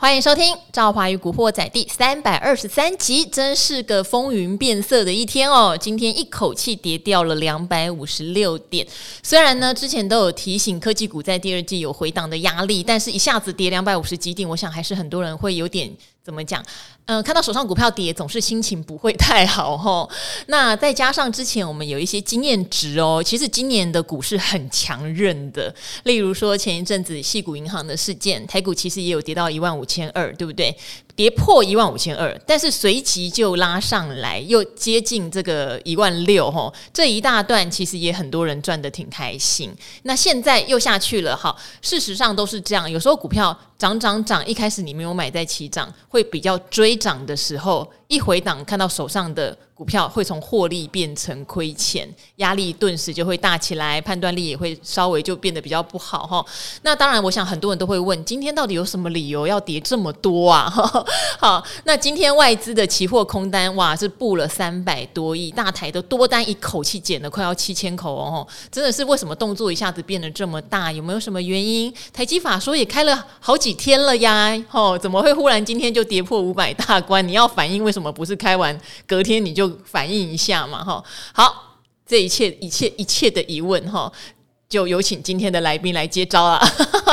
欢迎收听《赵华与古惑仔》第三百二十三集，真是个风云变色的一天哦！今天一口气跌掉了两百五十六点。虽然呢，之前都有提醒科技股在第二季有回档的压力，但是一下子跌两百五十几点，我想还是很多人会有点。怎么讲？嗯、看到手上股票跌，总是心情不会太好吼。那再加上之前我们有一些经验值哦，其实今年的股市很强韧的。例如说前一阵子细谷银行的事件，台股其实也有跌到一万五千二，对不对？跌破一万五千二，但是随即就拉上来，又接近这个一万六吼，这一大段其实也很多人赚得挺开心。那现在又下去了哈，事实上都是这样，有时候股票涨涨涨，一开始你没有买在起涨，会比较追涨的时候，一回档看到手上的。股票会从获利变成亏钱，压力顿时就会大起来，判断力也会稍微就变得比较不好哈。那当然，我想很多人都会问，今天到底有什么理由要跌这么多啊？好，那今天外资的期货空单哇是布了三百多亿，大台的多单一口气减了快要七千口哦，真的是为什么动作一下子变得这么大？有没有什么原因？台积法说也开了好几天了呀，哦，怎么会忽然今天就跌破五百大关？你要反应为什么不是开完隔天你就？反映一下嘛，哈，好，这一切一切一切的疑问，哈，就有请今天的来宾来接招了。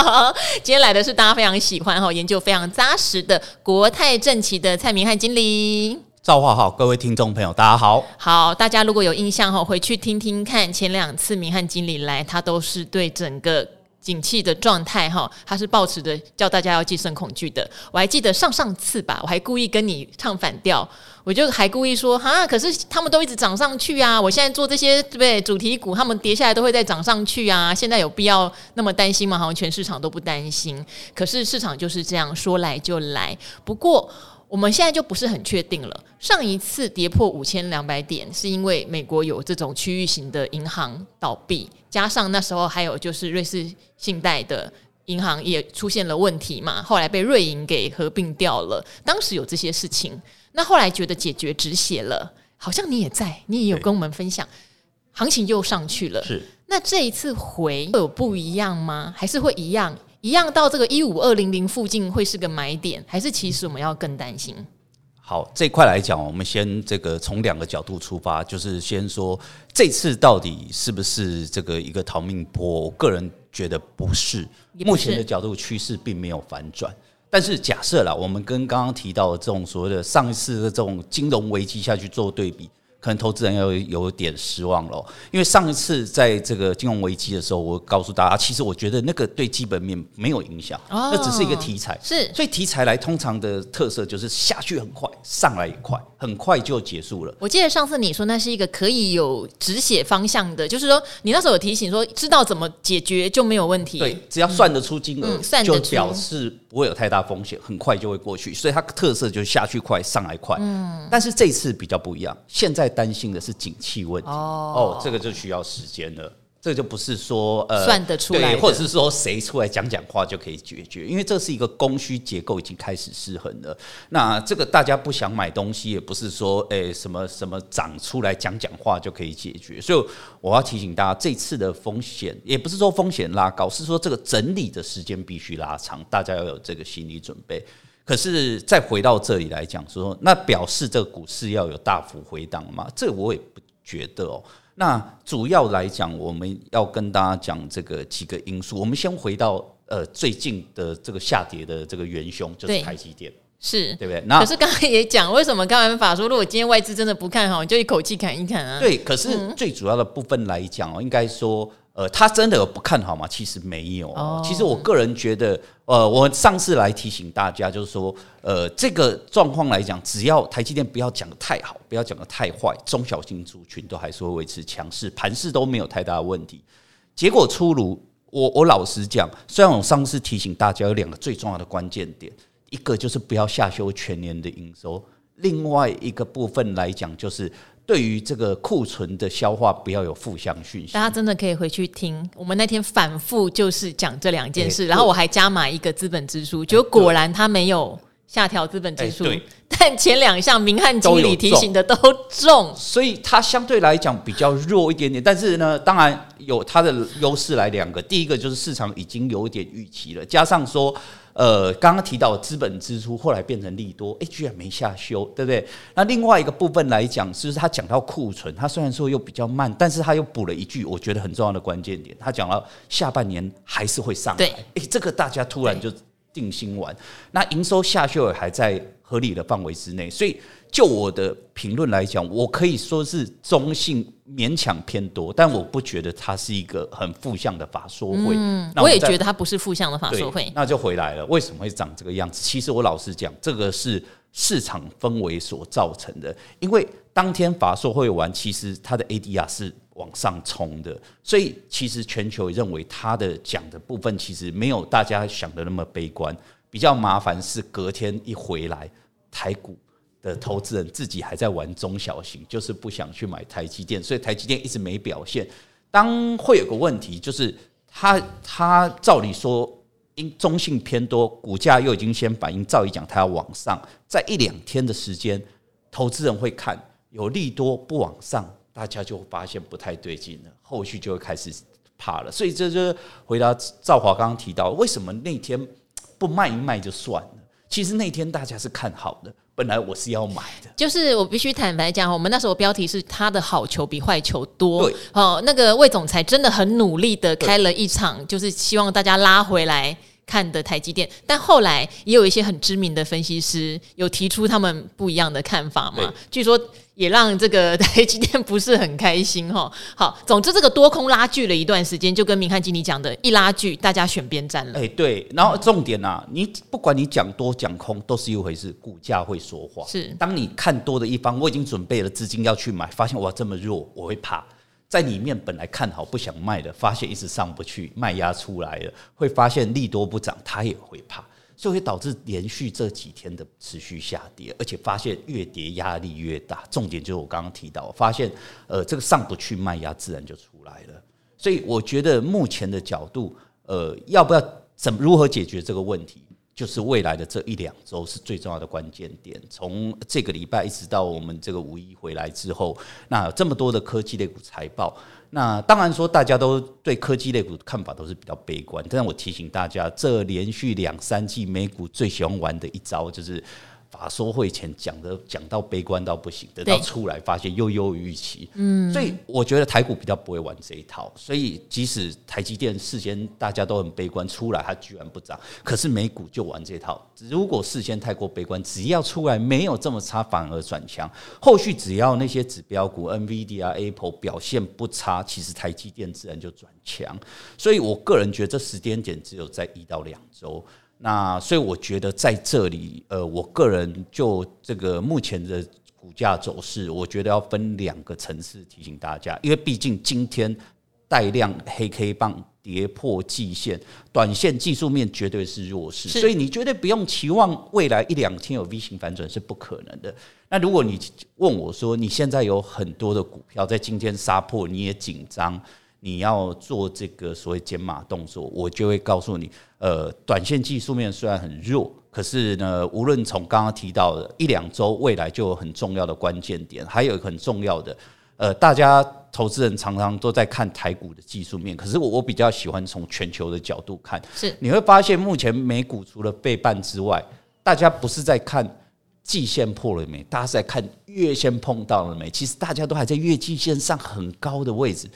今天来的是大家非常喜欢哈，研究非常扎实的国泰正奇的蔡明汉经理。赵化好，各位听众朋友，大家好。好，大家如果有印象哈，回去听听看，前两次明汉经理来，他都是对整个。景气的状态哈，他是抱持着叫大家要戒慎恐惧的。我还记得上上次吧，我还故意跟你唱反调，我就还故意说哈，可是他们都一直涨上去啊，我现在做这些对不对？主题股他们跌下来都会再涨上去啊，现在有必要那么担心吗？好像全市场都不担心，可是市场就是这样说来就来。不过。我们现在就不是很确定了。上一次跌破五千两百点，是因为美国有这种区域型的银行倒闭，加上那时候还有就是瑞士信贷的银行也出现了问题嘛，后来被瑞银给合并掉了。当时有这些事情，那后来觉得解决止血了，好像你也在，你也有跟我们分享，行情又上去了。是，那这一次回会有不一样吗？还是会一样？一样到这个一五二零零附近会是个买点，还是其实我们要更担心？好，这块来讲，我们先这个从两个角度出发，就是先说这次到底是不是这个一个逃命波？我个人觉得不是，目前的角度趋势并没有反转。但是假设啦，我们跟刚刚提到的这种所谓的上一次的这种金融危机下去做对比。可能投资人要有点失望了，因为上一次在这个金融危机的时候，我告诉大家，其实我觉得那个对基本面没有影响，那只是一个题材。是，所以题材来通常的特色就是下去很快，上来也快，很快就结束了。我记得上次你说那是一个可以有止血方向的，就是说你那时候有提醒说，知道怎么解决就没有问题。对，只要算得出金额，就表示不会有太大风险，很快就会过去。所以它特色就是下去快，上来快。嗯，但是这次比较不一样，现在。担心的是景气问题哦，这个就需要时间了，这就不是说呃算得出来，或者是说谁出来讲讲话就可以解决，因为这是一个供需结构已经开始失衡了。那这个大家不想买东西，也不是说诶什么什么涨出来讲讲话就可以解决。所以我要提醒大家，这次的风险也不是说风险拉高，是说这个整理的时间必须拉长，大家要有这个心理准备。可是再回到这里来讲，说那表示这个股市要有大幅回档吗？这我也不觉得哦。那主要来讲，我们要跟大家讲这个几个因素。我们先回到呃最近的这个下跌的这个元凶，就是台积电，是对不对？那可是刚才也讲，为什么刚才法说，如果今天外资真的不看好，你就一口气砍一砍啊？对，可是最主要的部分来讲哦，应该说。呃，他真的有不看好吗？其实没有。Oh. 其实我个人觉得，呃，我上次来提醒大家，就是说，呃，这个状况来讲，只要台积电不要讲的太好，不要讲的太坏，中小型族群都还是会维持强势，盘势都没有太大的问题。结果出炉，我我老实讲，虽然我上次提醒大家有两个最重要的关键点，一个就是不要下修全年的营收，另外一个部分来讲就是。对于这个库存的消化，不要有负向讯息。大家真的可以回去听，我们那天反复就是讲这两件事，然后我还加码一个资本支出，结果果然它没有下调资本支出，欸、但前两项明翰经理提醒的都重，所以它相对来讲比较弱一点点。但是呢，当然有它的优势来两个，第一个就是市场已经有点预期了，加上说。呃，刚刚提到资本支出后来变成利多，哎，居然没下修，对不对？那另外一个部分来讲，就是他讲到库存，他虽然说又比较慢，但是他又补了一句，我觉得很重要的关键点，他讲到下半年还是会上来，哎，这个大家突然就定心丸。那营收下修也还在合理的范围之内，所以。就我的评论来讲，我可以说是中性勉强偏多，但我不觉得它是一个很负向的法说会。嗯，我也觉得它不是负向的法说会。那就回来了，为什么会长这个样子？其实我老实讲，这个是市场氛围所造成的。因为当天法说会完，其实它的 ADR 是往上冲的，所以其实全球认为它的讲的部分其实没有大家想的那么悲观。比较麻烦是隔天一回来，台股。的投资人自己还在玩中小型，就是不想去买台积电，所以台积电一直没表现。当会有个问题，就是它它照理说因中性偏多，股价又已经先反应，照理讲它要往上，在一两天的时间，投资人会看有利多不往上，大家就发现不太对劲了，后续就会开始怕了。所以这就是回答赵华刚刚提到，为什么那天不卖一卖就算了？其实那天大家是看好的。本来我是要买的，就是我必须坦白讲，我们那时候标题是他的好球比坏球多。哦，那个魏总裁真的很努力的开了一场，就是希望大家拉回来看的台积电。但后来也有一些很知名的分析师有提出他们不一样的看法嘛？据说。也让这个台积电不是很开心哈。好，总之这个多空拉锯了一段时间，就跟明翰经理讲的，一拉锯，大家选边站了。哎，对。然后重点啊，你不管你讲多讲空，都是一回事，股价会说话。是，当你看多的一方，我已经准备了资金要去买，发现哇这么弱，我会怕。在里面本来看好不想卖的，发现一直上不去，卖压出来了，会发现利多不涨，他也会怕。所以会导致连续这几天的持续下跌，而且发现越跌压力越大。重点就是我刚刚提到，发现呃这个上不去卖压自然就出来了。所以我觉得目前的角度，呃要不要怎如何解决这个问题，就是未来的这一两周是最重要的关键点。从这个礼拜一直到我们这个五一回来之后，那这么多的科技类股财报。那当然说，大家都对科技类股的看法都是比较悲观。但是我提醒大家，这连续两三季美股最喜欢玩的一招就是。法说会前讲的讲到悲观到不行，等到出来发现又优于预期，嗯，所以我觉得台股比较不会玩这一套。所以即使台积电事先大家都很悲观，出来它居然不涨，可是美股就玩这套。如果事先太过悲观，只要出来没有这么差，反而转强。后续只要那些指标股 NVIDIA、Apple 表现不差，其实台积电自然就转强。所以我个人觉得这时间点只有在一到两周。那所以我觉得在这里，呃，我个人就这个目前的股价走势，我觉得要分两个层次提醒大家，因为毕竟今天带量黑 K 棒跌破季线，短线技术面绝对是弱势，所以你绝对不用期望未来一两天有 V 型反转是不可能的。那如果你问我说，你现在有很多的股票在今天杀破，你也紧张。你要做这个所谓减码动作，我就会告诉你，呃，短线技术面虽然很弱，可是呢，无论从刚刚提到的一两周，未来就有很重要的关键点，还有一个很重要的，呃，大家投资人常常都在看台股的技术面，可是我我比较喜欢从全球的角度看，是你会发现目前美股除了背半之外，大家不是在看季线破了没，大家是在看月线碰到了没，其实大家都还在月季线上很高的位置。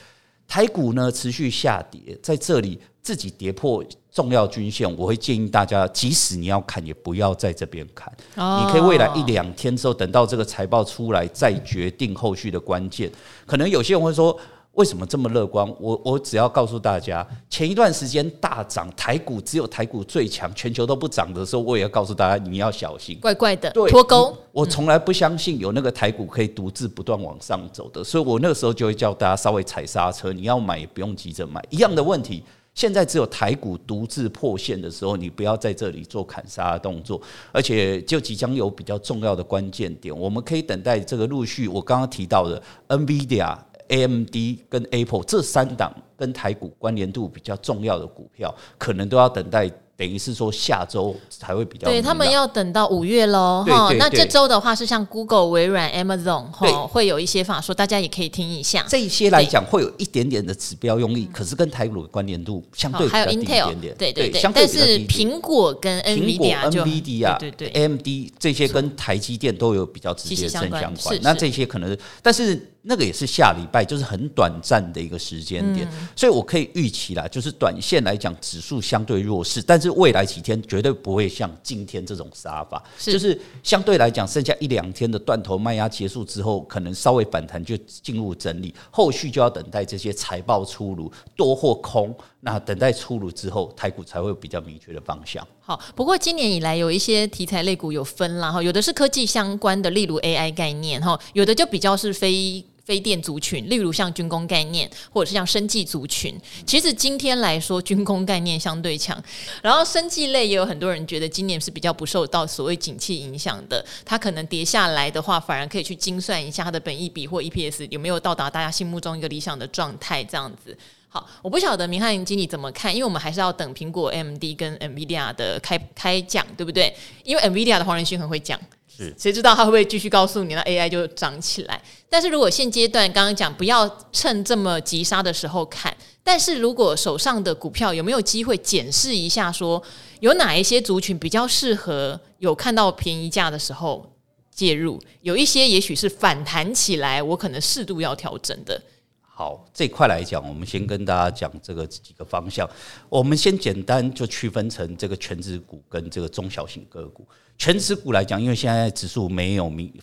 台股呢持续下跌，在这里自己跌破重要均线，我会建议大家，即使你要看，也不要在这边看。你可以未来一两天之后，等到这个财报出来，再决定后续的关键。可能有些人会说。为什么这么乐观？我我只要告诉大家，前一段时间大涨，台股只有台股最强，全球都不涨的时候，我也要告诉大家，你要小心，怪怪的，脱钩。我从来不相信有那个台股可以独自不断往上走的，所以我那个时候就会叫大家稍微踩刹车，你要买也不用急着买。一样的问题，现在只有台股独自破线的时候，你不要在这里做砍杀的动作，而且就即将有比较重要的关键点，我们可以等待这个陆续。我刚刚提到的 NVIDIA。AMD 跟 Apple 这三档跟台股关联度比较重要的股票，可能都要等待等于是说下周才会比较。对他们要等到五月喽，哈。那这周的话是像 Google、微软、Amazon 哈，会有一些法说，大家也可以听一下。这些来讲会有一点点的指标用力，可是跟台股的关联度相对还有 Intel 对对对，但是苹果跟 NVIDIA 就 NVIDIA 对对 AMD 这些跟台积电都有比较直接正相关。那这些可能，但是。那个也是下礼拜，就是很短暂的一个时间点，嗯、所以我可以预期啦，就是短线来讲，指数相对弱势，但是未来几天绝对不会像今天这种杀法，是就是相对来讲，剩下一两天的断头卖压结束之后，可能稍微反弹就进入整理，后续就要等待这些财报出炉，多或空，那等待出炉之后，台股才会有比较明确的方向。好，不过今年以来有一些题材类股有分啦，哈，有的是科技相关的，例如 AI 概念，哈，有的就比较是非。非电族群，例如像军工概念，或者是像生技族群。其实今天来说，军工概念相对强，然后生技类也有很多人觉得今年是比较不受到所谓景气影响的。它可能跌下来的话，反而可以去精算一下它的本益比或 EPS 有没有到达大家心目中一个理想的状态。这样子，好，我不晓得明翰经理怎么看，因为我们还是要等苹果、MD 跟 NVIDIA 的开开讲，对不对？因为 NVIDIA 的黄仁勋很会讲。谁知道他会不会继续告诉你，那 AI 就涨起来？但是如果现阶段刚刚讲不要趁这么急杀的时候看，但是如果手上的股票有没有机会检视一下，说有哪一些族群比较适合有看到便宜价的时候介入？有一些也许是反弹起来，我可能适度要调整的。好，这块来讲，我们先跟大家讲这个几个方向。我们先简单就区分成这个全职股跟这个中小型个股。全指股来讲，因为现在指数没有明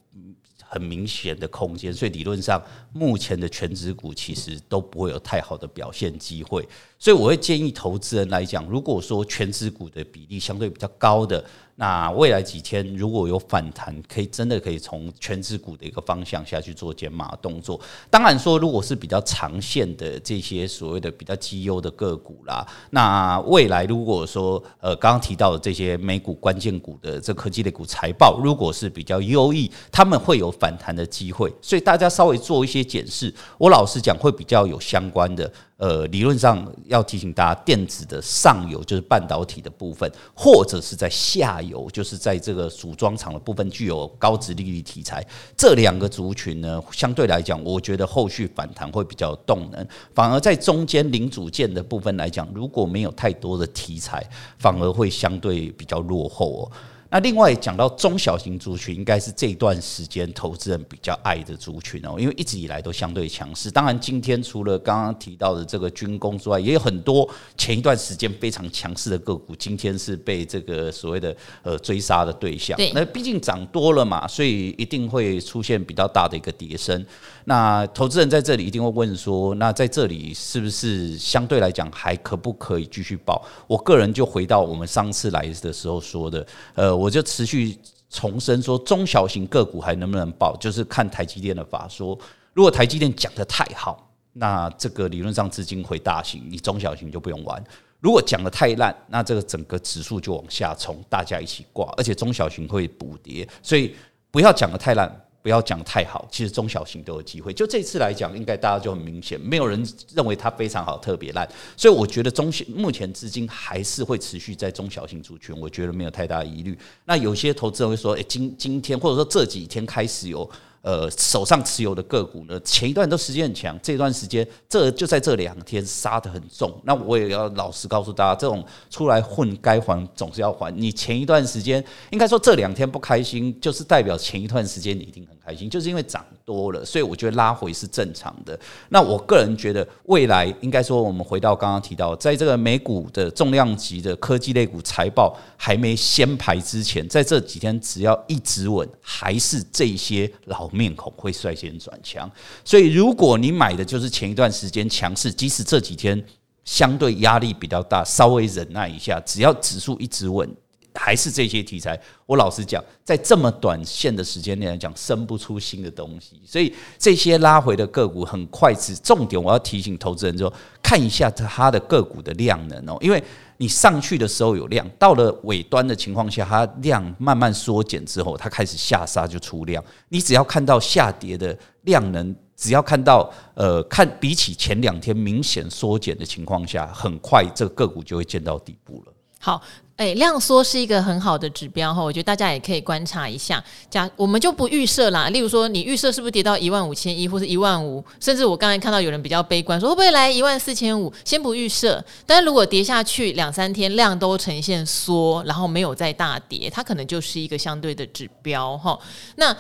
很明显的空间，所以理论上目前的全指股其实都不会有太好的表现机会。所以我会建议投资人来讲，如果说全指股的比例相对比较高的。那未来几天如果有反弹，可以真的可以从权值股的一个方向下去做减码动作。当然说，如果是比较长线的这些所谓的比较绩优的个股啦，那未来如果说呃刚刚提到的这些美股关键股的这科技类股财报，如果是比较优异，他们会有反弹的机会。所以大家稍微做一些检视，我老实讲会比较有相关的。呃，理论上要提醒大家，电子的上游就是半导体的部分，或者是在下游，就是在这个组装厂的部分具有高值利率题材。这两个族群呢，相对来讲，我觉得后续反弹会比较动能。反而在中间零组件的部分来讲，如果没有太多的题材，反而会相对比较落后哦。那另外讲到中小型族群，应该是这一段时间投资人比较爱的族群哦，因为一直以来都相对强势。当然，今天除了刚刚提到的这个军工之外，也有很多前一段时间非常强势的个股，今天是被这个所谓的呃追杀的对象。那毕竟涨多了嘛，所以一定会出现比较大的一个跌升。那投资人在这里一定会问说，那在这里是不是相对来讲还可不可以继续报？我个人就回到我们上次来的时候说的，呃。我就持续重申说，中小型个股还能不能报，就是看台积电的法说。如果台积电讲得太好，那这个理论上资金会大型，你中小型就不用玩；如果讲得太烂，那这个整个指数就往下冲，大家一起挂，而且中小型会补跌，所以不要讲得太烂。不要讲太好，其实中小型都有机会。就这次来讲，应该大家就很明显，没有人认为它非常好，特别烂。所以我觉得中性目前资金还是会持续在中小型族群，我觉得没有太大疑虑。那有些投资人会说，诶，今今天或者说这几天开始有。呃，手上持有的个股呢，前一段都时间很强，这段时间这就在这两天杀得很重。那我也要老实告诉大家，这种出来混该还总是要还。你前一段时间应该说这两天不开心，就是代表前一段时间你一定很开心，就是因为涨多了，所以我觉得拉回是正常的。那我个人觉得未来应该说，我们回到刚刚提到，在这个美股的重量级的科技类股财报还没先排之前，在这几天只要一直稳，还是这些老。面孔会率先转强，所以如果你买的就是前一段时间强势，即使这几天相对压力比较大，稍微忍耐一下，只要指数一直稳，还是这些题材。我老实讲，在这么短线的时间内来讲，生不出新的东西，所以这些拉回的个股很快是重点。我要提醒投资人说，看一下它的个股的量能哦，因为。你上去的时候有量，到了尾端的情况下，它量慢慢缩减之后，它开始下杀就出量。你只要看到下跌的量能，只要看到呃，看比起前两天明显缩减的情况下，很快这个个股就会见到底部了。好。哎，量缩是一个很好的指标哈，我觉得大家也可以观察一下。假我们就不预设啦，例如说你预设是不是跌到一万五千一或是一万五，甚至我刚才看到有人比较悲观，说会不会来一万四千五？先不预设，但是如果跌下去两三天量都呈现缩，然后没有再大跌，它可能就是一个相对的指标哈。那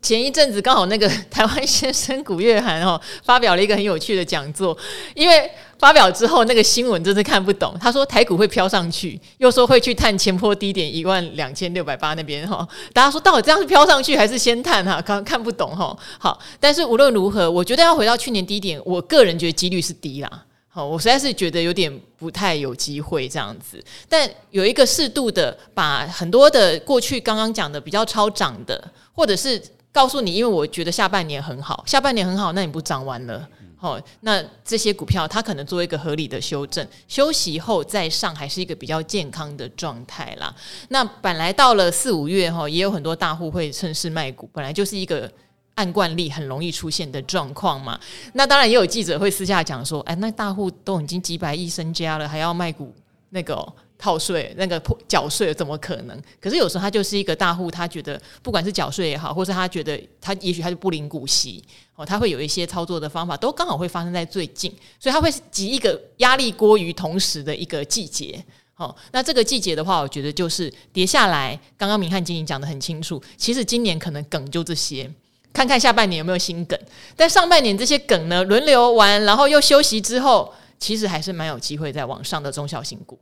前一阵子刚好那个 台湾先生古月涵哦发表了一个很有趣的讲座，因为发表之后那个新闻真是看不懂。他说台股会飘上去，又说会去探前坡低点一万两千六百八那边哈。大家说到底这样是飘上去还是先探哈？刚看不懂哈。好，但是无论如何，我觉得要回到去年低点，我个人觉得几率是低啦。好，我实在是觉得有点不太有机会这样子。但有一个适度的把很多的过去刚刚讲的比较超涨的，或者是。告诉你，因为我觉得下半年很好，下半年很好，那你不涨完了？好、哦，那这些股票它可能做一个合理的修正，休息后再上，还是一个比较健康的状态啦。那本来到了四五月哈，也有很多大户会趁势卖股，本来就是一个按惯例很容易出现的状况嘛。那当然也有记者会私下讲说，哎，那大户都已经几百亿身家了，还要卖股那个、哦？套税那个破缴税怎么可能？可是有时候他就是一个大户，他觉得不管是缴税也好，或是他觉得他也许他就不领股息哦，他会有一些操作的方法，都刚好会发生在最近，所以他会集一个压力锅于同时的一个季节。哦，那这个季节的话，我觉得就是跌下来。刚刚明翰经理讲得很清楚，其实今年可能梗就这些，看看下半年有没有新梗。但上半年这些梗呢，轮流完，然后又休息之后，其实还是蛮有机会再往上的中小型股。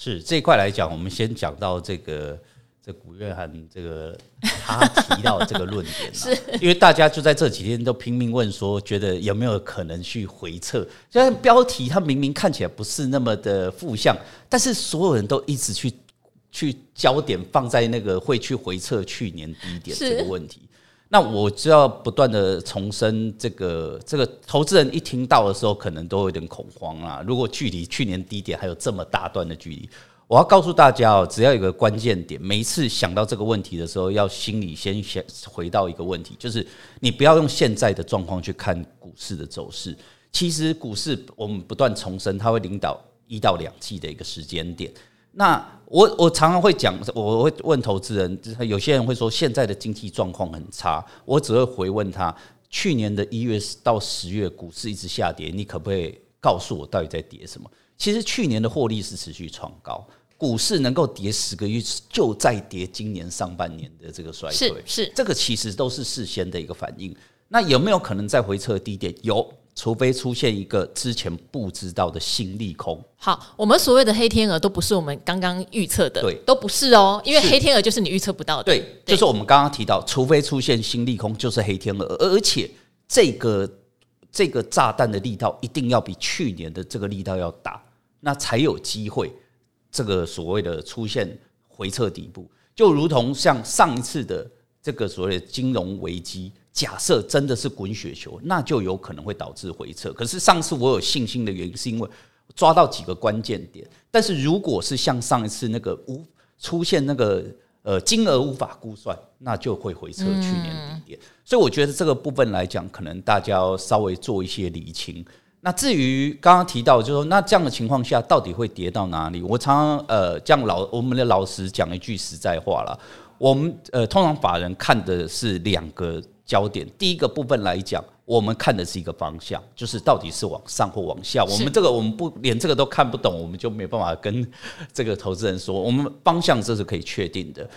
是这一块来讲，我们先讲到这个这古月涵这个 他提到的这个论点，是因为大家就在这几天都拼命问说，觉得有没有可能去回撤？虽然标题它明明看起来不是那么的负向，但是所有人都一直去去焦点放在那个会去回测去年低点这个问题。那我就要不断的重申，这个这个投资人一听到的时候，可能都有点恐慌啊。如果距离去年低点还有这么大段的距离，我要告诉大家哦，只要有个关键点，每一次想到这个问题的时候，要心里先想回到一个问题，就是你不要用现在的状况去看股市的走势。其实股市我们不断重申，它会领导一到两季的一个时间点。那我我常常会讲，我会问投资人，有些人会说现在的经济状况很差，我只会回问他，去年的一月到十月股市一直下跌，你可不可以告诉我到底在跌什么？其实去年的获利是持续创高，股市能够跌十个月，就在跌今年上半年的这个衰退，是是，这个其实都是事先的一个反应。那有没有可能再回撤低点？有。除非出现一个之前不知道的新利空。好，我们所谓的黑天鹅都不是我们刚刚预测的，对，都不是哦，因为黑天鹅就是你预测不到的。对，对就是我们刚刚提到，除非出现新利空，就是黑天鹅，而且这个这个炸弹的力道一定要比去年的这个力道要大，那才有机会这个所谓的出现回撤底部，就如同像上一次的这个所谓的金融危机。假设真的是滚雪球，那就有可能会导致回撤。可是上次我有信心的原因，是因为抓到几个关键点。但是如果是像上一次那个无出现那个呃金额无法估算，那就会回撤去年底点。所以我觉得这个部分来讲，可能大家要稍微做一些理清。那至于刚刚提到，就是说那这样的情况下，到底会跌到哪里？我常常呃，这样老我们的老师讲一句实在话了，我们呃通常法人看的是两个。焦点第一个部分来讲，我们看的是一个方向，就是到底是往上或往下。我们这个我们不连这个都看不懂，我们就没办法跟这个投资人说，我们方向这是可以确定的。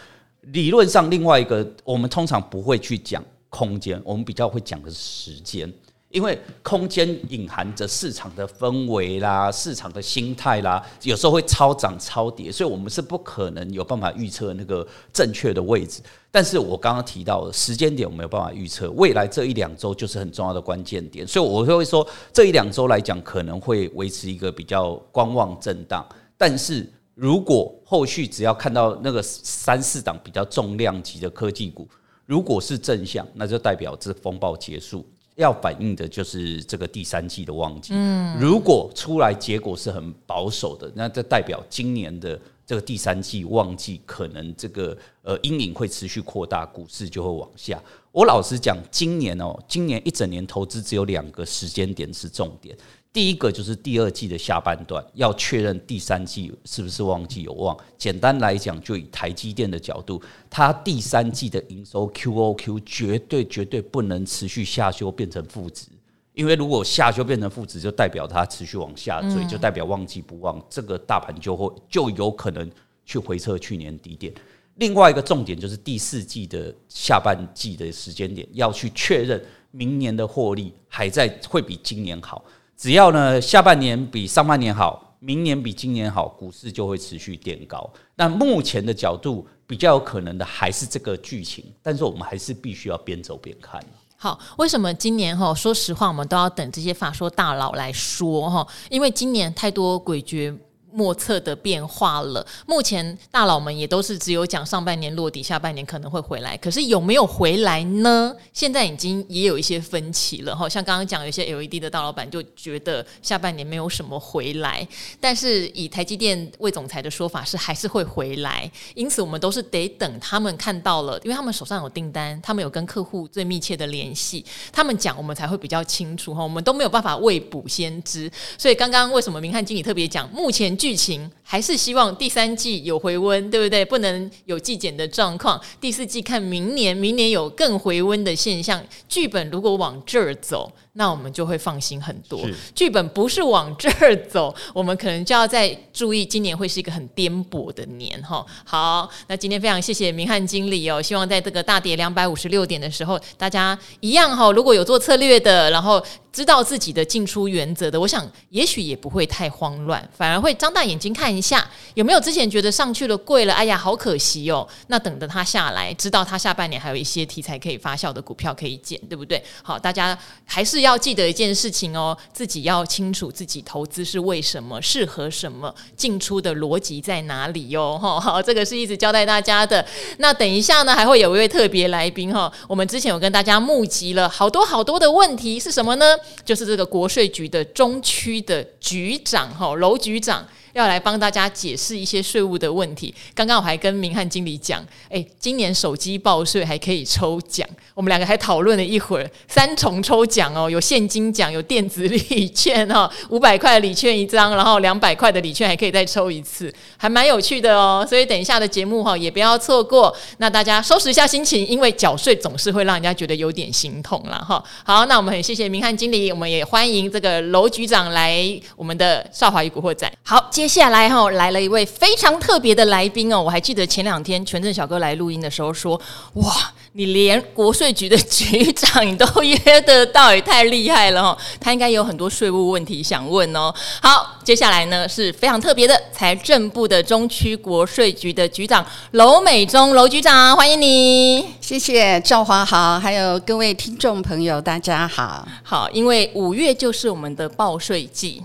理论上，另外一个我们通常不会去讲空间，我们比较会讲的是时间。因为空间隐含着市场的氛围啦，市场的心态啦，有时候会超涨超跌，所以我们是不可能有办法预测那个正确的位置。但是我刚刚提到的时间点，我没有办法预测，未来这一两周就是很重要的关键点，所以我会说这一两周来讲可能会维持一个比较观望震荡。但是如果后续只要看到那个三四档比较重量级的科技股，如果是正向，那就代表这风暴结束。要反映的就是这个第三季的旺季。嗯，如果出来结果是很保守的，那这代表今年的这个第三季旺季可能这个呃阴影会持续扩大，股市就会往下。我老实讲，今年哦，今年一整年投资只有两个时间点是重点。第一个就是第二季的下半段要确认第三季是不是旺季有望。简单来讲，就以台积电的角度，它第三季的营收 QOQ 绝对绝对不能持续下修变成负值，因为如果下修变成负值，就代表它持续往下坠，就代表旺季不旺，这个大盘就会就有可能去回测去年低点。另外一个重点就是第四季的下半季的时间点要去确认明年的获利还在会比今年好。只要呢，下半年比上半年好，明年比今年好，股市就会持续垫高。那目前的角度比较有可能的还是这个剧情，但是我们还是必须要边走边看。好，为什么今年哈？说实话，我们都要等这些法说大佬来说哈，因为今年太多诡谲。莫测的变化了。目前大佬们也都是只有讲上半年落底，下半年可能会回来。可是有没有回来呢？现在已经也有一些分歧了哈。像刚刚讲，有些 LED 的大老板就觉得下半年没有什么回来。但是以台积电魏总裁的说法是还是会回来。因此我们都是得等他们看到了，因为他们手上有订单，他们有跟客户最密切的联系，他们讲我们才会比较清楚哈。我们都没有办法未卜先知。所以刚刚为什么明翰经理特别讲目前？剧情还是希望第三季有回温，对不对？不能有季减的状况。第四季看明年，明年有更回温的现象。剧本如果往这儿走。那我们就会放心很多。剧本不是往这儿走，我们可能就要再注意，今年会是一个很颠簸的年哈。好，那今天非常谢谢明翰经理哦，希望在这个大跌两百五十六点的时候，大家一样哈，如果有做策略的，然后知道自己的进出原则的，我想也许也不会太慌乱，反而会张大眼睛看一下有没有之前觉得上去了贵了，哎呀，好可惜哦。那等着它下来，知道它下半年还有一些题材可以发酵的股票可以捡，对不对？好，大家还是。要记得一件事情哦，自己要清楚自己投资是为什么，适合什么，进出的逻辑在哪里哟。哈，好，这个是一直交代大家的。那等一下呢，还会有一位特别来宾哈。我们之前有跟大家募集了好多好多的问题，是什么呢？就是这个国税局的中区的局长哈，楼局长。要来帮大家解释一些税务的问题。刚刚我还跟明翰经理讲，诶，今年手机报税还可以抽奖，我们两个还讨论了一会儿，三重抽奖哦，有现金奖，有电子礼券哦，五百块的礼券一张，然后两百块的礼券还可以再抽一次，还蛮有趣的哦。所以等一下的节目哈，也不要错过。那大家收拾一下心情，因为缴税总是会让人家觉得有点心痛了哈。好，那我们很谢谢明翰经理，我们也欢迎这个楼局长来我们的少华与古惑仔。好。接下来哈，来了一位非常特别的来宾哦，我还记得前两天权证小哥来录音的时候说，哇，你连国税局的局长你都约得到，也太厉害了哈！他应该有很多税务问题想问哦。好，接下来呢是非常特别的财政部的中区国税局的局长楼美忠楼局长，欢迎你。谢谢赵华好，还有各位听众朋友，大家好。好，因为五月就是我们的报税季。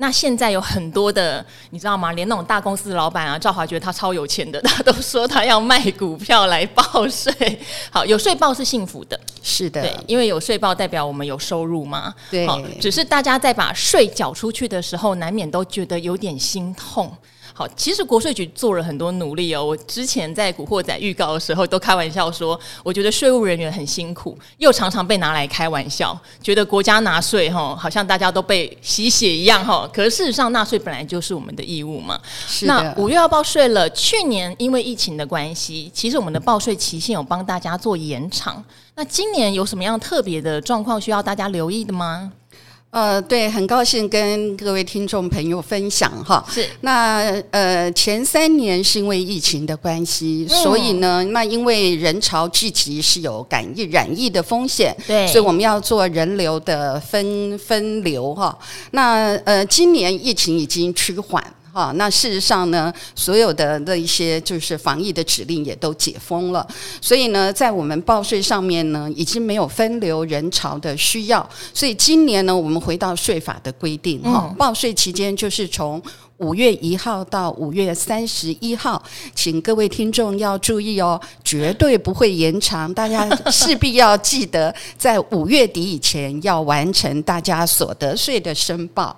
那现在有很多的，你知道吗？连那种大公司的老板啊，赵华觉得他超有钱的，他都说他要卖股票来报税。好，有税报是幸福的，是的，对，因为有税报代表我们有收入嘛。对，好，只是大家在把税缴出去的时候，难免都觉得有点心痛。好，其实国税局做了很多努力哦。我之前在《古惑仔》预告的时候都开玩笑说，我觉得税务人员很辛苦，又常常被拿来开玩笑，觉得国家纳税哈，好像大家都被吸血一样哈。可是事实上，纳税本来就是我们的义务嘛。是的。那五月要报税了，去年因为疫情的关系，其实我们的报税期限有帮大家做延长。那今年有什么样特别的状况需要大家留意的吗？呃，对，很高兴跟各位听众朋友分享哈。是，那呃，前三年是因为疫情的关系，嗯、所以呢，那因为人潮聚集是有感染疫染疫的风险，对，所以我们要做人流的分分流哈。那呃，今年疫情已经趋缓。啊，那事实上呢，所有的那一些就是防疫的指令也都解封了，所以呢，在我们报税上面呢，已经没有分流人潮的需要。所以今年呢，我们回到税法的规定，哈、嗯，报税期间就是从五月一号到五月三十一号，请各位听众要注意哦，绝对不会延长，大家势必要记得，在五月底以前要完成大家所得税的申报。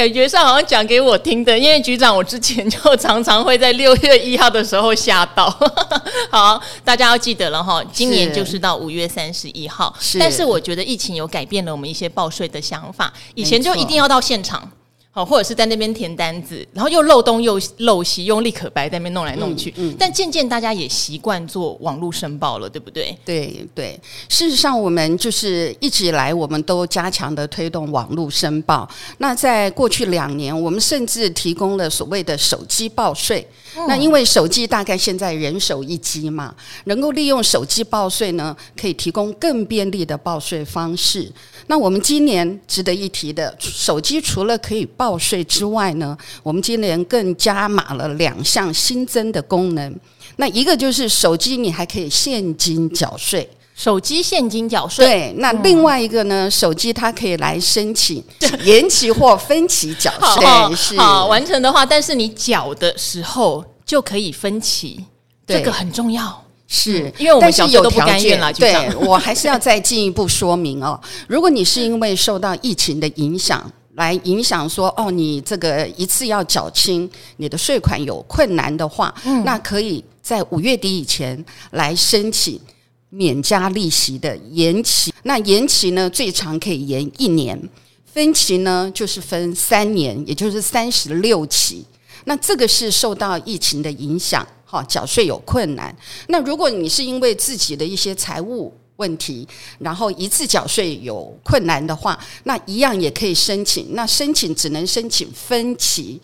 感觉上好像讲给我听的，因为局长我之前就常常会在六月一号的时候吓到。好，大家要记得了哈，今年就是到五月三十一号。是，但是我觉得疫情有改变了我们一些报税的想法，以前就一定要到现场。好，或者是在那边填单子，然后又漏东又漏西，用立可白在那边弄来弄去。嗯，嗯，但渐渐大家也习惯做网络申报了，对不对？对对，事实上我们就是一直以来我们都加强的推动网络申报。那在过去两年，我们甚至提供了所谓的手机报税。那因为手机大概现在人手一机嘛，能够利用手机报税呢，可以提供更便利的报税方式。那我们今年值得一提的，手机除了可以报税之外呢，我们今年更加码了两项新增的功能。那一个就是手机你还可以现金缴税，手机现金缴税。对，那另外一个呢，嗯、手机它可以来申请 延期或分期缴税。好，是好，完成的话，但是你缴的时候就可以分期，对这个很重要。是，嗯、因为我们小时候都不了。对，我还是要再进一步说明哦。如果你是因为受到疫情的影响，来影响说哦，你这个一次要缴清你的税款有困难的话，嗯、那可以在五月底以前来申请免加利息的延期。那延期呢，最长可以延一年；分期呢，就是分三年，也就是三十六期。那这个是受到疫情的影响。哈，缴税有困难。那如果你是因为自己的一些财务问题，然后一次缴税有困难的话，那一样也可以申请。那申请只能申请分期。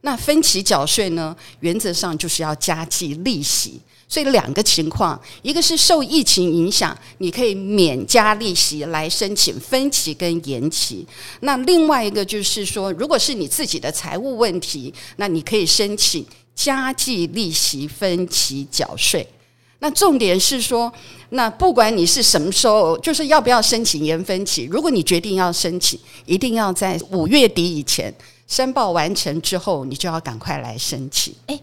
那分期缴税呢，原则上就是要加计利息。所以两个情况，一个是受疫情影响，你可以免加利息来申请分期跟延期。那另外一个就是说，如果是你自己的财务问题，那你可以申请。加计利息分期缴税，那重点是说，那不管你是什么时候，就是要不要申请延分期，如果你决定要申请，一定要在五月底以前申报完成之后，你就要赶快来申请。诶，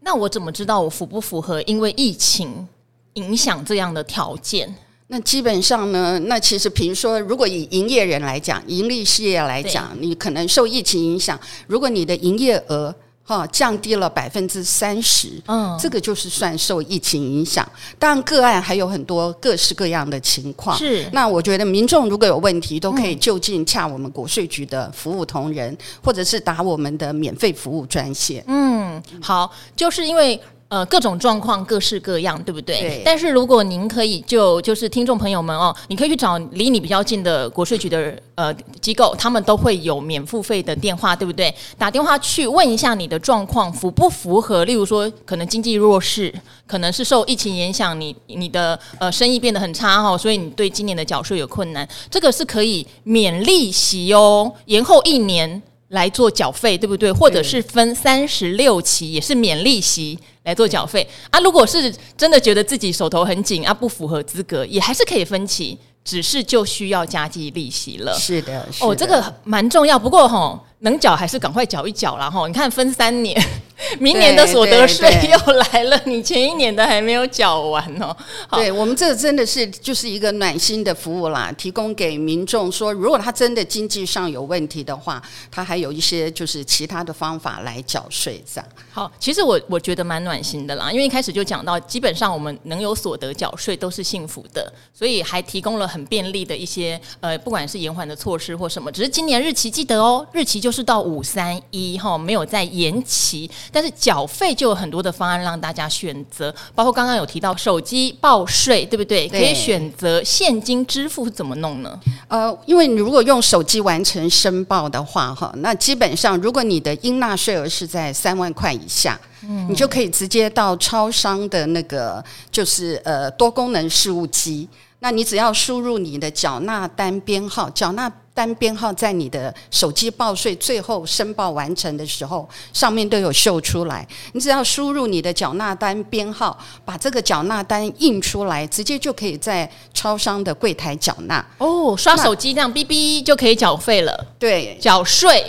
那我怎么知道我符不符合因为疫情影响这样的条件？那基本上呢，那其实比如说，如果以营业人来讲，盈利事业来讲，你可能受疫情影响，如果你的营业额。哦，降低了百分之三十，嗯，这个就是算受疫情影响。当然，个案还有很多各式各样的情况。是，那我觉得民众如果有问题，都可以就近洽我们国税局的服务同仁，或者是打我们的免费服务专线。嗯，好，就是因为。呃，各种状况各式各样，对不对？对。但是如果您可以就就是听众朋友们哦，你可以去找离你比较近的国税局的呃机构，他们都会有免付费的电话，对不对？打电话去问一下你的状况符不符合？例如说，可能经济弱势，可能是受疫情影响，你你的呃生意变得很差哈，所以你对今年的缴税有困难，这个是可以免利息哦，延后一年来做缴费，对不对？或者是分三十六期，也是免利息。来做缴费啊！如果是真的觉得自己手头很紧啊，不符合资格，也还是可以分期，只是就需要加计利息了。是的，是的哦，这个蛮重要。不过吼，能缴还是赶快缴一缴啦哈！你看分三年。明年的所得税又来了，你前一年的还没有缴完哦。对，我们这真的是就是一个暖心的服务啦，提供给民众说，如果他真的经济上有问题的话，他还有一些就是其他的方法来缴税这样。好，其实我我觉得蛮暖心的啦，因为一开始就讲到，基本上我们能有所得缴税都是幸福的，所以还提供了很便利的一些呃，不管是延缓的措施或什么，只是今年日期记得哦，日期就是到五三一哈，没有再延期。但是缴费就有很多的方案让大家选择，包括刚刚有提到手机报税，对不对？对，可以选择现金支付，怎么弄呢？呃，因为你如果用手机完成申报的话，哈，那基本上如果你的应纳税额是在三万块以下，嗯，你就可以直接到超商的那个就是呃多功能事务机，那你只要输入你的缴纳单编号，缴纳。单编号在你的手机报税最后申报完成的时候，上面都有秀出来。你只要输入你的缴纳单编号，把这个缴纳单印出来，直接就可以在超商的柜台缴纳。哦，刷手机这样哔哔就可以缴费了。对，缴税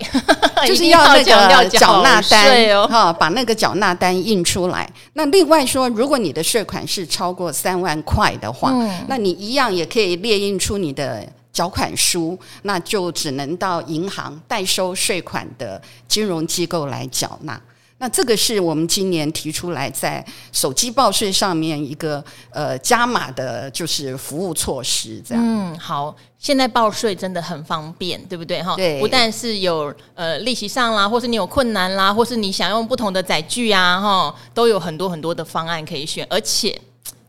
就是 要那个缴纳单哦，哈，把那个缴纳单印出来。那另外说，如果你的税款是超过三万块的话，嗯、那你一样也可以列印出你的。缴款书，那就只能到银行代收税款的金融机构来缴纳。那这个是我们今年提出来在手机报税上面一个呃加码的，就是服务措施，这样。嗯，好，现在报税真的很方便，对不对？哈，对，不但是有呃利息上啦，或是你有困难啦，或是你想用不同的载具啊，哈，都有很多很多的方案可以选，而且。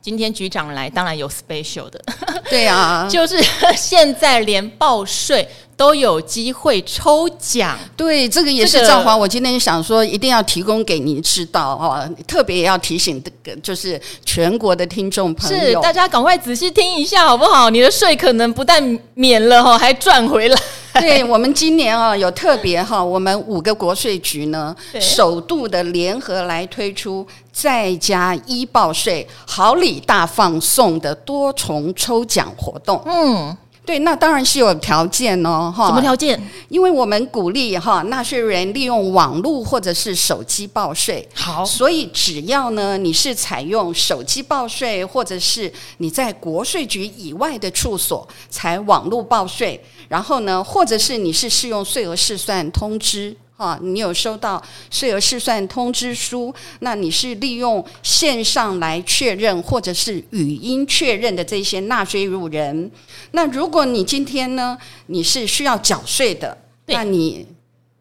今天局长来，当然有 special 的，对啊，就是现在连报税都有机会抽奖。对，这个也是赵华。我今天想说，一定要提供给您知道哦，特别也要提醒这个，就是全国的听众朋友，是大家赶快仔细听一下，好不好？你的税可能不但免了哈，还赚回来。对，我们今年啊，有特别哈，我们五个国税局呢，首度的联合来推出在家 e 报税好礼大放送的多重抽奖活动。嗯，对，那当然是有条件哦，哈。什么条件？因为我们鼓励哈纳税人利用网络或者是手机报税。好，所以只要呢你是采用手机报税，或者是你在国税局以外的处所采网络报税。然后呢，或者是你是适用税额试算通知，哈，你有收到税额试算通知书，那你是利用线上来确认，或者是语音确认的这些纳税义务人。那如果你今天呢，你是需要缴税的，那你。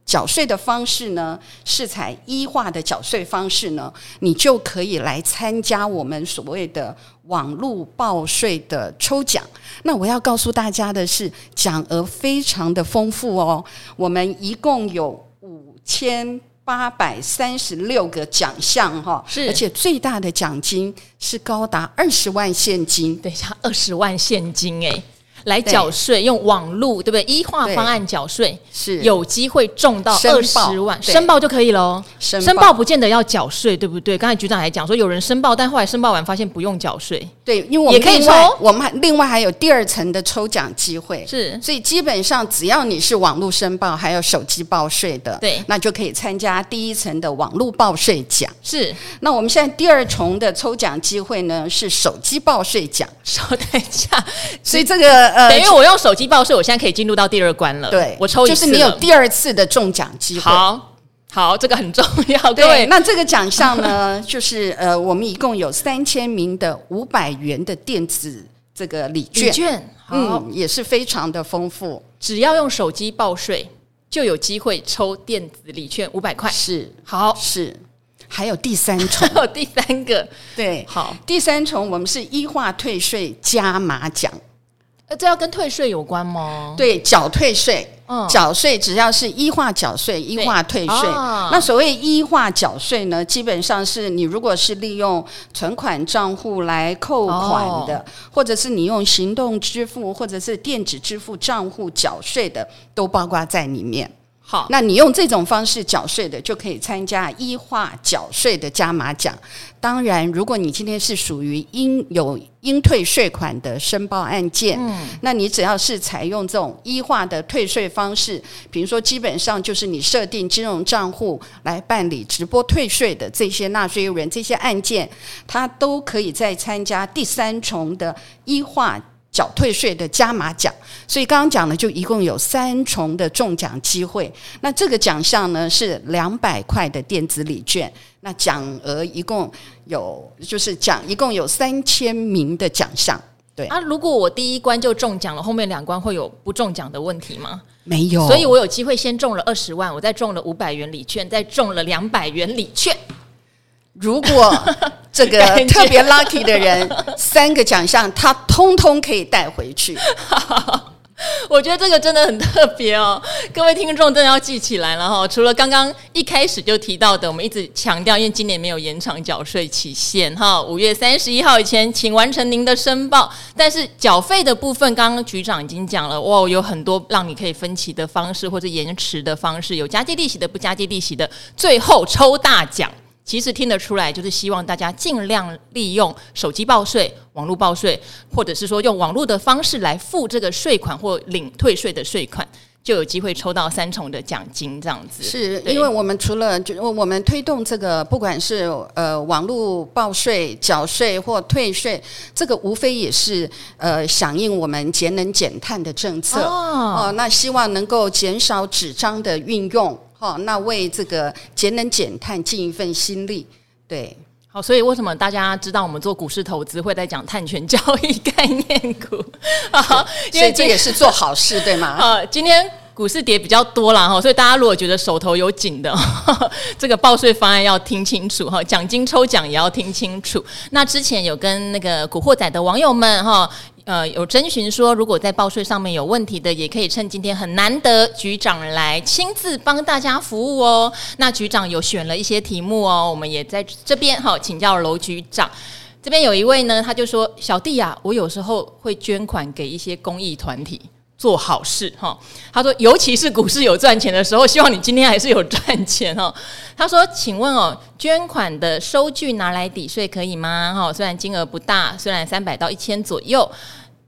缴税的方式呢，是采一化的缴税方式呢，你就可以来参加我们所谓的网络报税的抽奖。那我要告诉大家的是，奖额非常的丰富哦。我们一共有五千八百三十六个奖项哈，是，而且最大的奖金是高达二十万现金。等一下，二十万现金诶。来缴税，用网络对不对一化方案缴税是有机会中到二十万，申报就可以了。申报不见得要缴税，对不对？刚才局长还讲说有人申报，但后来申报完发现不用缴税。对，因为我们也可以抽，我们还另外还有第二层的抽奖机会。是，所以基本上只要你是网络申报，还有手机报税的，对，那就可以参加第一层的网络报税奖。是，那我们现在第二重的抽奖机会呢是手机报税奖。稍等一下，所以这个。呃，等于我用手机报税，我现在可以进入到第二关了。对，我抽一次，就是你有第二次的中奖机会。好，好，这个很重要。对，那这个奖项呢，就是呃，我们一共有三千名的五百元的电子这个礼券，礼券，嗯，也是非常的丰富。只要用手机报税，就有机会抽电子礼券五百块。是，好，是。还有第三重，还有第三个，对，好，第三重我们是一化退税加码奖。这要跟退税有关吗？对，缴退税，嗯，缴税只要是一化缴税一化退税。哦、那所谓一化缴税呢，基本上是你如果是利用存款账户来扣款的，哦、或者是你用行动支付或者是电子支付账户缴税的，都包括在里面。好，那你用这种方式缴税的，就可以参加一化缴税的加码奖。当然，如果你今天是属于应有应退税款的申报案件，嗯，那你只要是采用这种一化的退税方式，比如说基本上就是你设定金融账户来办理直播退税的这些纳税人，这些案件，他都可以再参加第三重的一化。缴退税的加码奖，所以刚刚讲的就一共有三重的中奖机会。那这个奖项呢是两百块的电子礼券，那奖额一共有就是奖一共有三千名的奖项。对啊，如果我第一关就中奖了，后面两关会有不中奖的问题吗？没有，所以我有机会先中了二十万，我再中了五百元礼券，再中了两百元礼券。如果这个特别 lucky 的人，三个奖项他通通可以带回去。我觉得这个真的很特别哦，各位听众真的要记起来了哈。除了刚刚一开始就提到的，我们一直强调，因为今年没有延长缴税期限哈，五月三十一号以前请完成您的申报。但是缴费的部分，刚刚局长已经讲了，哇，有很多让你可以分期的方式或者延迟的方式，有加计利息的，不加计利息的，最后抽大奖。其实听得出来，就是希望大家尽量利用手机报税、网络报税，或者是说用网络的方式来付这个税款或领退税的税款。就有机会抽到三重的奖金，这样子。是因为我们除了就我们推动这个，不管是呃网络报税、缴税或退税，这个无非也是呃响应我们节能减碳的政策哦，哦。那希望能够减少纸张的运用，哈、哦，那为这个节能减碳尽一份心力。对，好，所以为什么大家知道我们做股市投资会在讲碳权交易概念股？好，因为这也是做好事，对吗？啊，今天。股市跌比较多了哈，所以大家如果觉得手头有紧的，这个报税方案要听清楚哈，奖金抽奖也要听清楚。那之前有跟那个古惑仔的网友们哈，呃，有征询说，如果在报税上面有问题的，也可以趁今天很难得局长来亲自帮大家服务哦。那局长有选了一些题目哦，我们也在这边哈请教楼局长。这边有一位呢，他就说：“小弟、啊，我有时候会捐款给一些公益团体。”做好事哈，他说，尤其是股市有赚钱的时候，希望你今天还是有赚钱哈。他说，请问哦，捐款的收据拿来抵税可以吗？哈，虽然金额不大，虽然三百到一千左右。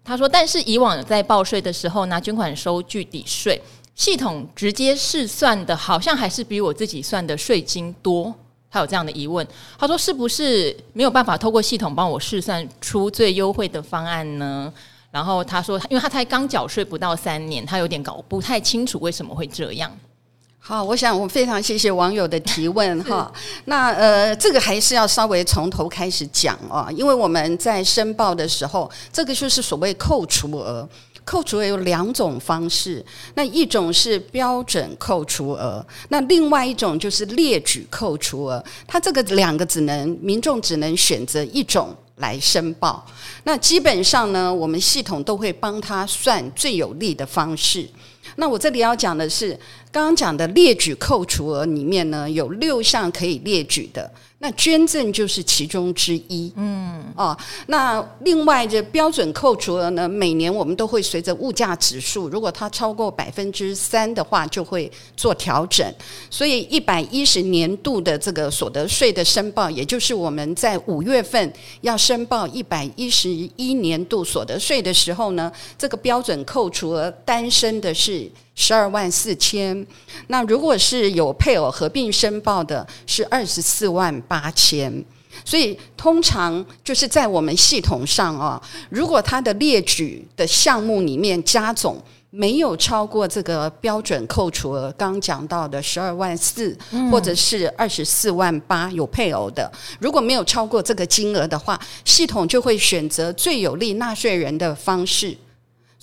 他说，但是以往在报税的时候拿捐款收据抵税，系统直接试算的，好像还是比我自己算的税金多。他有这样的疑问，他说，是不是没有办法透过系统帮我试算出最优惠的方案呢？然后他说，因为他才刚缴税不到三年，他有点搞不太清楚为什么会这样。好，我想我非常谢谢网友的提问哈。那呃，这个还是要稍微从头开始讲哦，因为我们在申报的时候，这个就是所谓扣除额。扣除额有两种方式，那一种是标准扣除额，那另外一种就是列举扣除额。它这个两个只能民众只能选择一种。来申报，那基本上呢，我们系统都会帮他算最有利的方式。那我这里要讲的是，刚刚讲的列举扣除额里面呢，有六项可以列举的。那捐赠就是其中之一，嗯，哦，那另外这标准扣除额呢，每年我们都会随着物价指数，如果它超过百分之三的话，就会做调整。所以一百一十年度的这个所得税的申报，也就是我们在五月份要申报一百一十一年度所得税的时候呢，这个标准扣除额单身的是。十二万四千，那如果是有配偶合并申报的，是二十四万八千。所以通常就是在我们系统上啊，如果它的列举的项目里面加总没有超过这个标准扣除额，刚讲到的十二万四，或者是二十四万八有配偶的，如果没有超过这个金额的话，系统就会选择最有利纳税人的方式。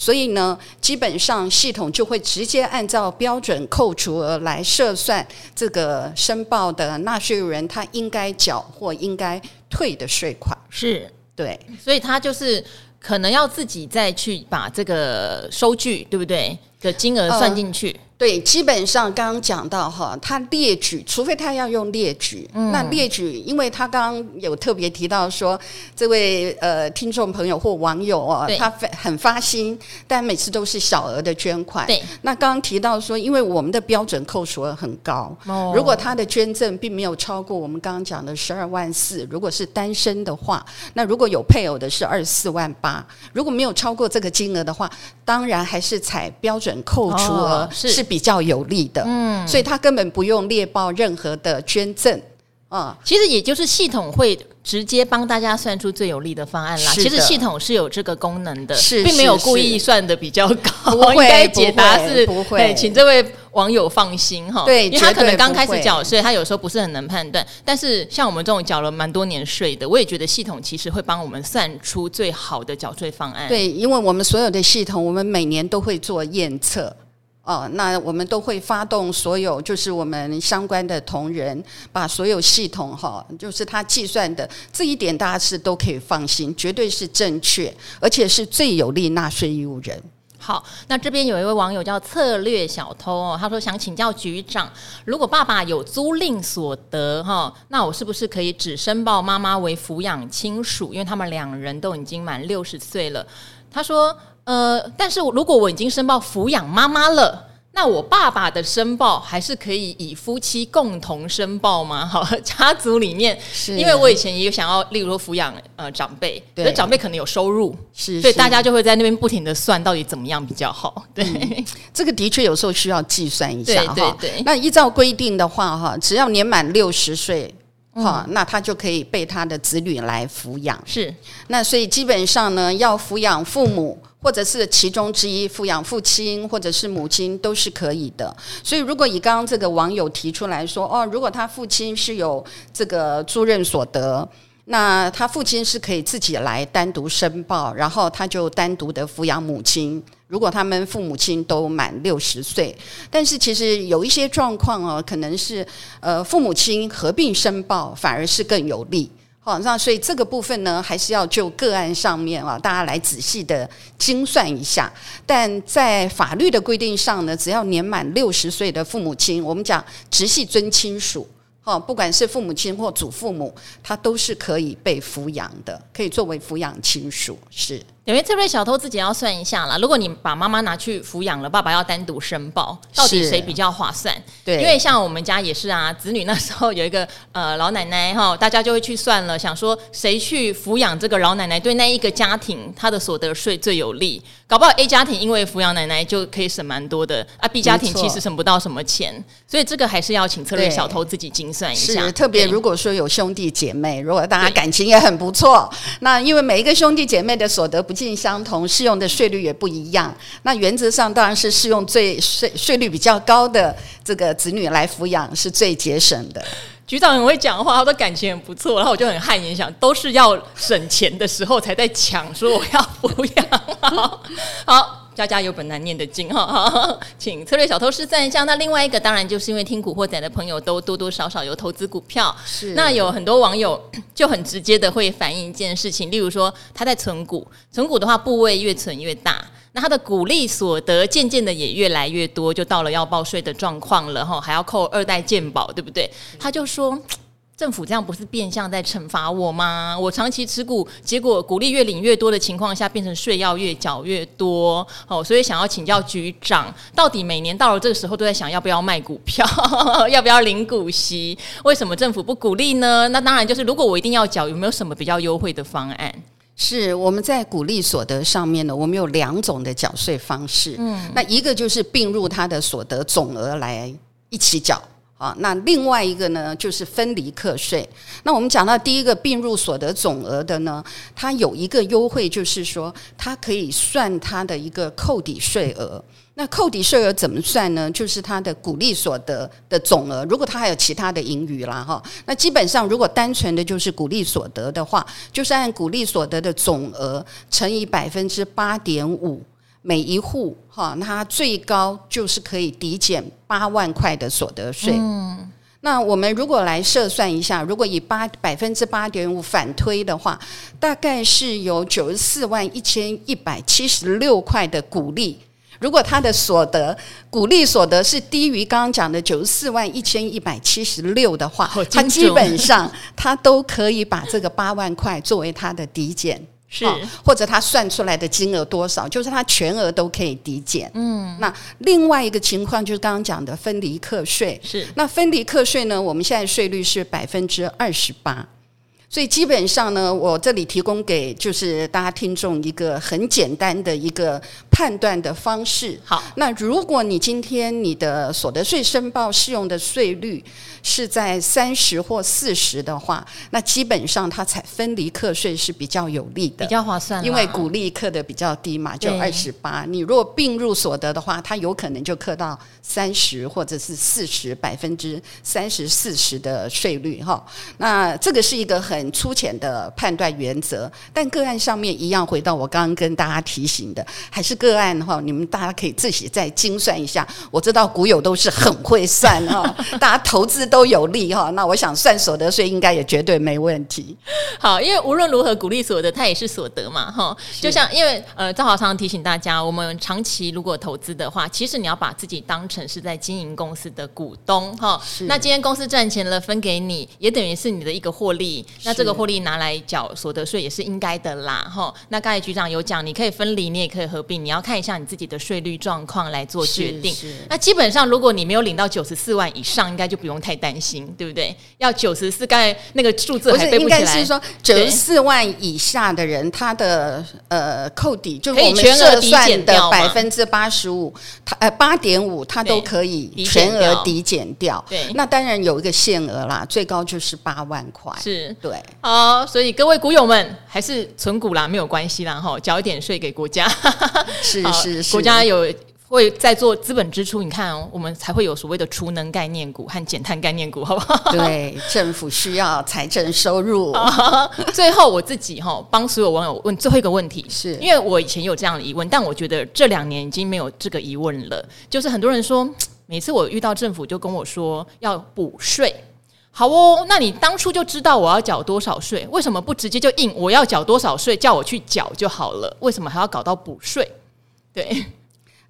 所以呢，基本上系统就会直接按照标准扣除额来设算这个申报的纳税人他应该缴或应该退的税款。是对，所以他就是可能要自己再去把这个收据，对不对？的金额算进去。呃对，基本上刚刚讲到哈，他列举，除非他要用列举，嗯、那列举，因为他刚刚有特别提到说，这位呃听众朋友或网友啊，他很发心，但每次都是小额的捐款。对，那刚刚提到说，因为我们的标准扣除额很高，哦、如果他的捐赠并没有超过我们刚刚讲的十二万四，如果是单身的话，那如果有配偶的是二十四万八，如果没有超过这个金额的话，当然还是采标准扣除额。是比较有利的，嗯，所以他根本不用列报任何的捐赠啊，其实也就是系统会直接帮大家算出最有利的方案啦。其实系统是有这个功能的，是并没有故意算的比较高。不会，应该解答是不会，请这位网友放心哈。对，因为他可能刚开始缴税，他有时候不是很能判断。但是像我们这种缴了蛮多年税的，我也觉得系统其实会帮我们算出最好的缴税方案。对，因为我们所有的系统，我们每年都会做验测。哦，那我们都会发动所有，就是我们相关的同仁，把所有系统哈，就是他计算的这一点，大家是都可以放心，绝对是正确，而且是最有利纳税义务人。好，那这边有一位网友叫策略小偷哦，他说想请教局长，如果爸爸有租赁所得哈，那我是不是可以只申报妈妈为抚养亲属？因为他们两人都已经满六十岁了。他说。呃，但是如果我已经申报抚养妈妈了，那我爸爸的申报还是可以以夫妻共同申报吗？好，家族里面，是因为我以前也有想要，例如说抚养呃长辈，对，可是长辈可能有收入，是，所以大家就会在那边不停的算到底怎么样比较好。对，嗯、这个的确有时候需要计算一下哈。对。那依照规定的话哈，只要年满六十岁，哈、嗯，那他就可以被他的子女来抚养。是。那所以基本上呢，要抚养父母。或者是其中之一抚养父亲或者是母亲都是可以的，所以如果以刚刚这个网友提出来说，哦，如果他父亲是有这个租赁所得，那他父亲是可以自己来单独申报，然后他就单独的抚养母亲。如果他们父母亲都满六十岁，但是其实有一些状况哦，可能是呃父母亲合并申报反而是更有利。网上所以这个部分呢，还是要就个案上面啊，大家来仔细的精算一下。但在法律的规定上呢，只要年满六十岁的父母亲，我们讲直系尊亲属。哦，不管是父母亲或祖父母，他都是可以被抚养的，可以作为抚养亲属。是，因为特别小偷自己要算一下啦。如果你把妈妈拿去抚养了，爸爸要单独申报，到底谁比较划算？对，因为像我们家也是啊，子女那时候有一个呃老奶奶哈，大家就会去算了，想说谁去抚养这个老奶奶，对那一个家庭他的所得税最有利。搞不好 A 家庭因为抚养奶奶就可以省蛮多的啊，B 家庭其实省不到什么钱，所以这个还是要请策略小偷自己精算一下。是，特别如果说有兄弟姐妹，如果大家感情也很不错，那因为每一个兄弟姐妹的所得不尽相同，适用的税率也不一样。那原则上当然是适用最税税率比较高的这个子女来抚养是最节省的。局长很会讲话，他的感情很不错，然后我就很汗颜，想都是要省钱的时候才在抢，说我要抚养。好，好，家家有本难念的经 哈，请策略小偷试算一下。那另外一个当然就是因为听古惑仔的朋友都多多少少有投资股票，是那有很多网友就很直接的会反映一件事情，例如说他在存股，存股的话部位越存越大。那他的股利所得渐渐的也越来越多，就到了要报税的状况了哈，还要扣二代健保，对不对？他就说，政府这样不是变相在惩罚我吗？我长期持股，结果股利越领越多的情况下，变成税要越缴越多哦，所以想要请教局长，到底每年到了这个时候都在想要不要卖股票，要不要领股息？为什么政府不鼓励呢？那当然就是如果我一定要缴，有没有什么比较优惠的方案？是我们在股利所得上面呢，我们有两种的缴税方式。嗯，那一个就是并入他的所得总额来一起缴啊，那另外一个呢就是分离课税。那我们讲到第一个并入所得总额的呢，它有一个优惠，就是说它可以算它的一个扣抵税额。那扣抵税额怎么算呢？就是它的股利所得的总额，如果它还有其他的盈余啦，哈，那基本上如果单纯的就是股利所得的话，就是按股利所得的总额乘以百分之八点五，每一户哈，那他最高就是可以抵减八万块的所得税。嗯，那我们如果来设算一下，如果以八百分之八点五反推的话，大概是有九十四万一千一百七十六块的股利。如果他的所得股利所得是低于刚刚讲的九十四万一千一百七十六的话，他基本上他都可以把这个八万块作为他的抵减，是或者他算出来的金额多少，就是他全额都可以抵减。嗯，那另外一个情况就是刚刚讲的分离课税，是那分离课税呢，我们现在税率是百分之二十八。所以基本上呢，我这里提供给就是大家听众一个很简单的一个判断的方式。好，那如果你今天你的所得税申报适用的税率是在三十或四十的话，那基本上它才分离课税是比较有利的，比较划算，因为股利课的比较低嘛，就二十八。你如果并入所得的话，它有可能就课到三十或者是四十百分之三十四十的税率哈。那这个是一个很。很粗浅的判断原则，但个案上面一样，回到我刚刚跟大家提醒的，还是个案哈，你们大家可以自己再精算一下。我知道股友都是很会算哈，大家投资都有利哈，那我想算所得税应该也绝对没问题。好，因为无论如何，股利所得它也是所得嘛哈，就像因为呃，赵豪常常提醒大家，我们长期如果投资的话，其实你要把自己当成是在经营公司的股东哈。那今天公司赚钱了，分给你，也等于是你的一个获利。那这个获利拿来缴所得税也是应该的啦，哈。那刚才局长有讲，你可以分离，你也可以合并，你要要看一下你自己的税率状况来做决定。那基本上，如果你没有领到九十四万以上，应该就不用太担心，对不对？要九十四，刚才那个数字还背不起来。应该是说九十四万以下的人，他的呃扣抵就可以全额抵减掉百分之八十五，他呃八点五，他都可以全额抵减掉。对，那当然有一个限额啦，最高就是八万块。是对，好，所以各位股友们还是存股啦，没有关系啦，哈，缴一点税给国家。是是是，国家有会在做资本支出，你看哦，我们才会有所谓的储能概念股和减碳概念股，好不好？对，政府需要财政收入。最后我自己哈帮所有网友问最后一个问题，是因为我以前有这样的疑问，但我觉得这两年已经没有这个疑问了。就是很多人说，每次我遇到政府就跟我说要补税。好哦，那你当初就知道我要缴多少税，为什么不直接就印我要缴多少税，叫我去缴就好了？为什么还要搞到补税？对，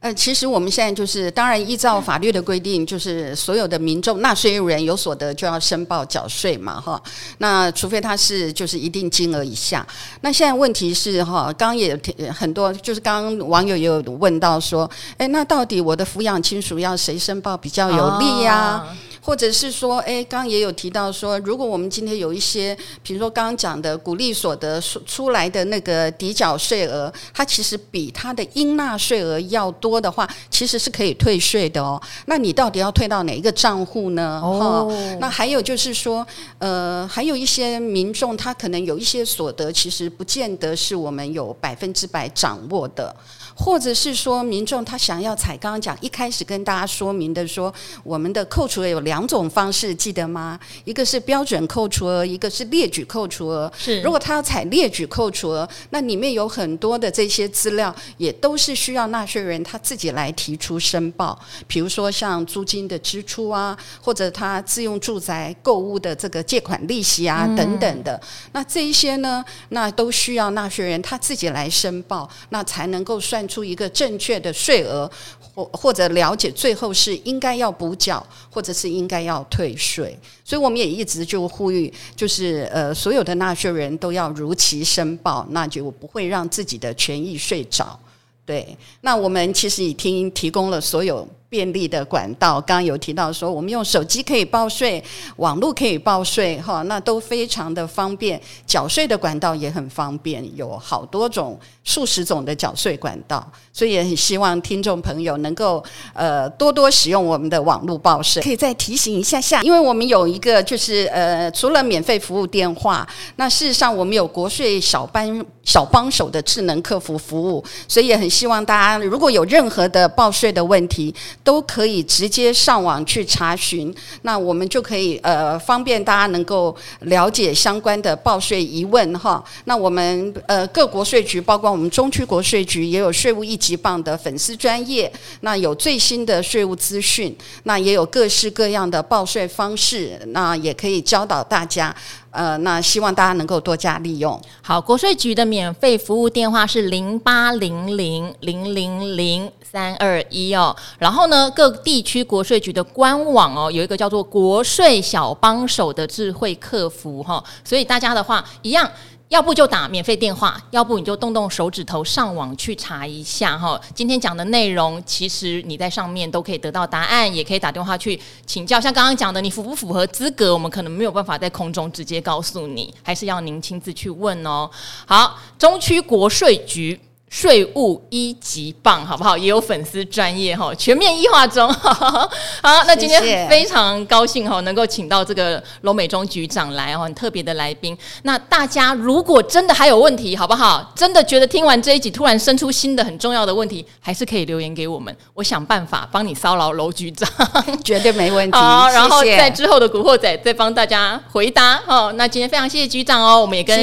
呃，其实我们现在就是，当然依照法律的规定，就是所有的民众纳税人有所得就要申报缴税嘛，哈。那除非他是就是一定金额以下。那现在问题是哈，刚刚也很多，就是刚刚网友也有问到说，哎，那到底我的抚养亲属要谁申报比较有利呀？啊？或者是说，哎，刚刚也有提到说，如果我们今天有一些，比如说刚刚讲的鼓励所得出来的那个抵缴税额，它其实比它的应纳税额要多的话，其实是可以退税的哦。那你到底要退到哪一个账户呢？哦，那还有就是说，呃，还有一些民众他可能有一些所得，其实不见得是我们有百分之百掌握的。或者是说，民众他想要采刚刚讲一开始跟大家说明的说，我们的扣除额有两种方式，记得吗？一个是标准扣除额，一个是列举扣除额。是，如果他要采列举扣除额，那里面有很多的这些资料，也都是需要纳税人他自己来提出申报。比如说像租金的支出啊，或者他自用住宅购物的这个借款利息啊等等的，那这一些呢，那都需要纳税人他自己来申报，那才能够算出一个正确的税额，或或者了解最后是应该要补缴，或者是应该要退税。所以我们也一直就呼吁，就是呃，所有的纳税人都要如期申报，那就不会让自己的权益睡着。对，那我们其实已经提供了所有。便利的管道，刚刚有提到说，我们用手机可以报税，网络可以报税，哈，那都非常的方便。缴税的管道也很方便，有好多种、数十种的缴税管道，所以也很希望听众朋友能够呃多多使用我们的网络报税。可以再提醒一下下，因为我们有一个就是呃，除了免费服务电话，那事实上我们有国税小帮小帮手的智能客服服务，所以也很希望大家如果有任何的报税的问题。都可以直接上网去查询，那我们就可以呃方便大家能够了解相关的报税疑问哈。那我们呃各国税局，包括我们中区国税局，也有税务一级棒的粉丝专业，那有最新的税务资讯，那也有各式各样的报税方式，那也可以教导大家。呃，那希望大家能够多加利用。好，国税局的免费服务电话是零八零零零零零三二一哦。然后呢，各地区国税局的官网哦，有一个叫做“国税小帮手”的智慧客服哈、哦。所以大家的话一样。要不就打免费电话，要不你就动动手指头上网去查一下哈。今天讲的内容，其实你在上面都可以得到答案，也可以打电话去请教。像刚刚讲的，你符不符合资格，我们可能没有办法在空中直接告诉你，还是要您亲自去问哦。好，中区国税局。税务一级棒，好不好？也有粉丝专业哈，全面一化中。好，那今天非常高兴哈，能够请到这个罗美中局长来哦，很特别的来宾。那大家如果真的还有问题，好不好？真的觉得听完这一集突然生出新的很重要的问题，还是可以留言给我们，我想办法帮你骚扰楼局长，绝对没问题。好，然后在之后的古惑仔再帮大家回答。好，那今天非常谢谢局长哦，我们也跟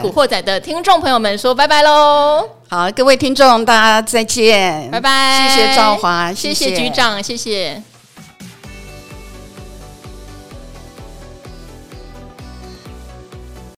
古惑仔的听众朋友们说拜拜喽。好，各位听众，大家再见，拜拜。谢谢赵华，谢谢，谢谢局长，谢谢。